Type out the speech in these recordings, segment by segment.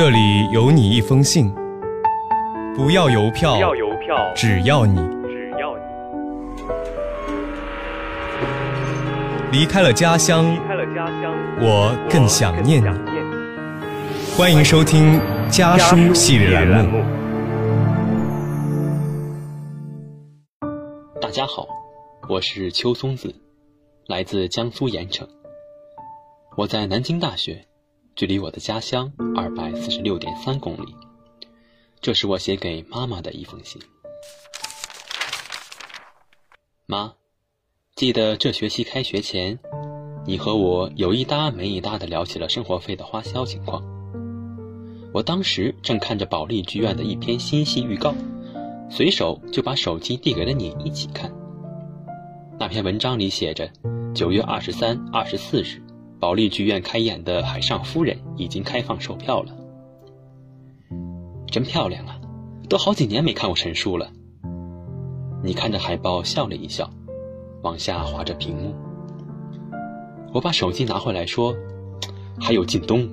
这里有你一封信，不要邮票，不要邮票，只要你只要你离开了家乡，离开了家乡，我更想念你。欢迎收听家书系列栏目。大家好，我是邱松子，来自江苏盐城。我在南京大学，距离我的家乡二百四十六点三公里。这是我写给妈妈的一封信。妈，记得这学期开学前，你和我有一搭没一搭的聊起了生活费的花销情况。我当时正看着保利剧院的一篇新戏预告。随手就把手机递给了你一起看。那篇文章里写着，九月二十三、二十四日，保利剧院开演的《海上夫人》已经开放售票了。真漂亮啊！都好几年没看过陈数了。你看着海报笑了一笑，往下滑着屏幕。我把手机拿回来说：“还有靳东。”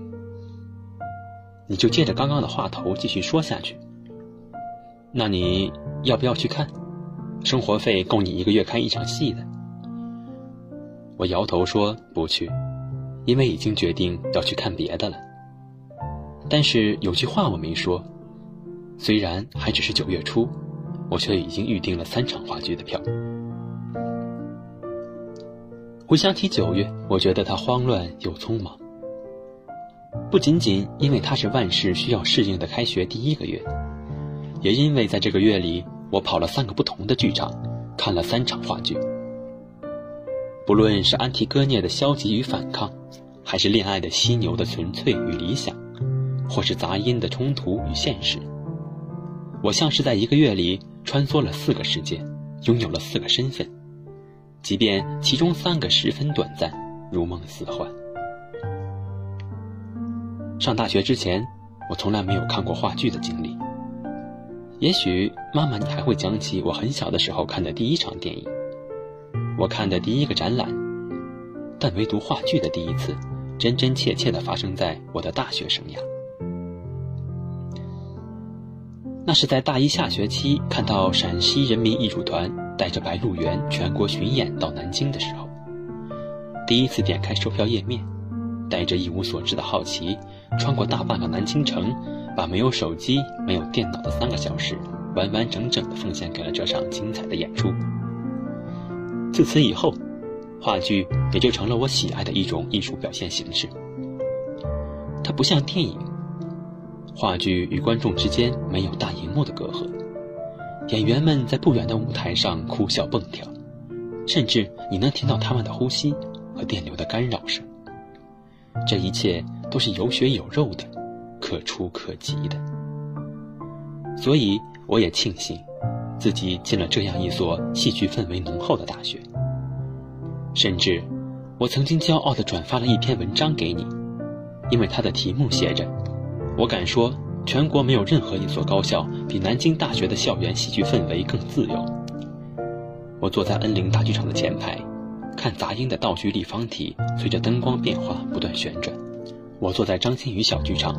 你就接着刚刚的话头继续说下去。那你要不要去看？生活费够你一个月看一场戏的。我摇头说不去，因为已经决定要去看别的了。但是有句话我没说，虽然还只是九月初，我却已经预定了三场话剧的票。回想起九月，我觉得它慌乱又匆忙，不仅仅因为它是万事需要适应的开学第一个月。也因为在这个月里，我跑了三个不同的剧场，看了三场话剧。不论是安提戈涅的消极与反抗，还是恋爱的犀牛的纯粹与理想，或是杂音的冲突与现实，我像是在一个月里穿梭了四个世界，拥有了四个身份，即便其中三个十分短暂，如梦似幻。上大学之前，我从来没有看过话剧的经历。也许妈妈，你还会讲起我很小的时候看的第一场电影，我看的第一个展览，但唯独话剧的第一次，真真切切的发生在我的大学生涯。那是在大一下学期看到陕西人民艺术团带着《白鹿原》全国巡演到南京的时候，第一次点开售票页面，带着一无所知的好奇，穿过大半个南京城。把没有手机、没有电脑的三个小时，完完整整的奉献给了这场精彩的演出。自此以后，话剧也就成了我喜爱的一种艺术表现形式。它不像电影，话剧与观众之间没有大荧幕的隔阂，演员们在不远的舞台上哭笑蹦跳，甚至你能听到他们的呼吸和电流的干扰声。这一切都是有血有肉的。可触可及的，所以我也庆幸自己进了这样一所戏剧氛围浓厚的大学。甚至，我曾经骄傲地转发了一篇文章给你，因为它的题目写着：“我敢说，全国没有任何一所高校比南京大学的校园戏剧氛围更自由。”我坐在恩灵大剧场的前排，看杂音的道具立方体随着灯光变化不断旋转。我坐在张馨予小剧场。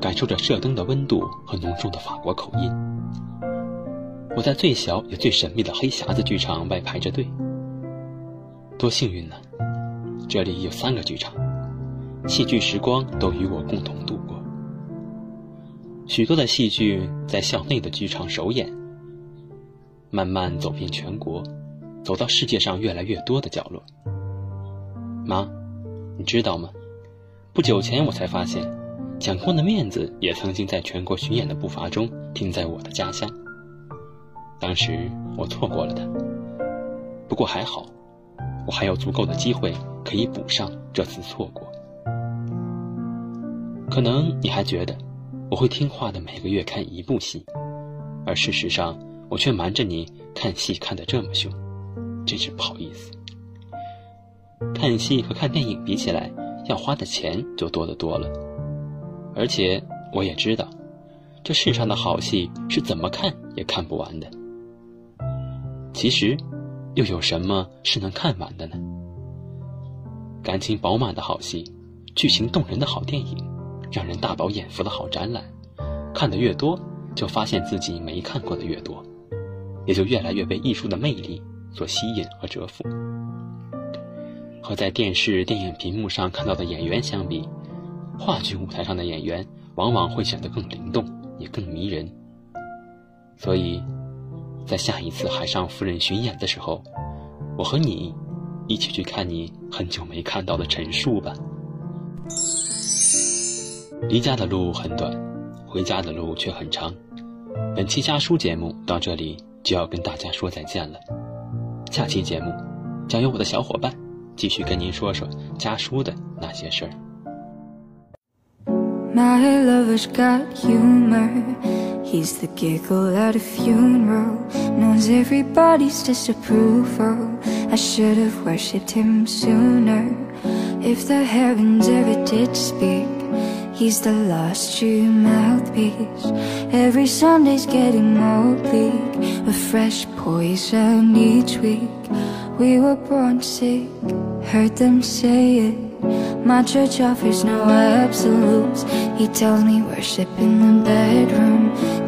感受着射灯的温度和浓重的法国口音。我在最小也最神秘的黑匣子剧场外排着队。多幸运呢！这里有三个剧场，戏剧时光都与我共同度过。许多的戏剧在校内的剧场首演，慢慢走遍全国，走到世界上越来越多的角落。妈，你知道吗？不久前我才发现。蒋光的面子也曾经在全国巡演的步伐中停在我的家乡。当时我错过了他，不过还好，我还有足够的机会可以补上这次错过。可能你还觉得我会听话的每个月看一部戏，而事实上我却瞒着你看戏看得这么凶，真是不好意思。看戏和看电影比起来，要花的钱就多得多了。而且我也知道，这世上的好戏是怎么看也看不完的。其实，又有什么是能看完的呢？感情饱满的好戏，剧情动人的好电影，让人大饱眼福的好展览，看得越多，就发现自己没看过的越多，也就越来越被艺术的魅力所吸引和折服。和在电视、电影屏幕上看到的演员相比，话剧舞台上的演员往往会显得更灵动，也更迷人。所以，在下一次海上夫人巡演的时候，我和你一起去看你很久没看到的陈述吧。离家的路很短，回家的路却很长。本期家书节目到这里就要跟大家说再见了。下期节目将由我的小伙伴继续跟您说说家书的那些事儿。My lover's got humor. He's the giggle at a funeral. Knows everybody's disapproval. I should have worshipped him sooner. If the heavens ever did speak, he's the lost true mouthpiece. Every Sunday's getting more bleak. A fresh poison each week. We were born sick, heard them say it. My church offers no absolutes. He tells me worship in the bedroom.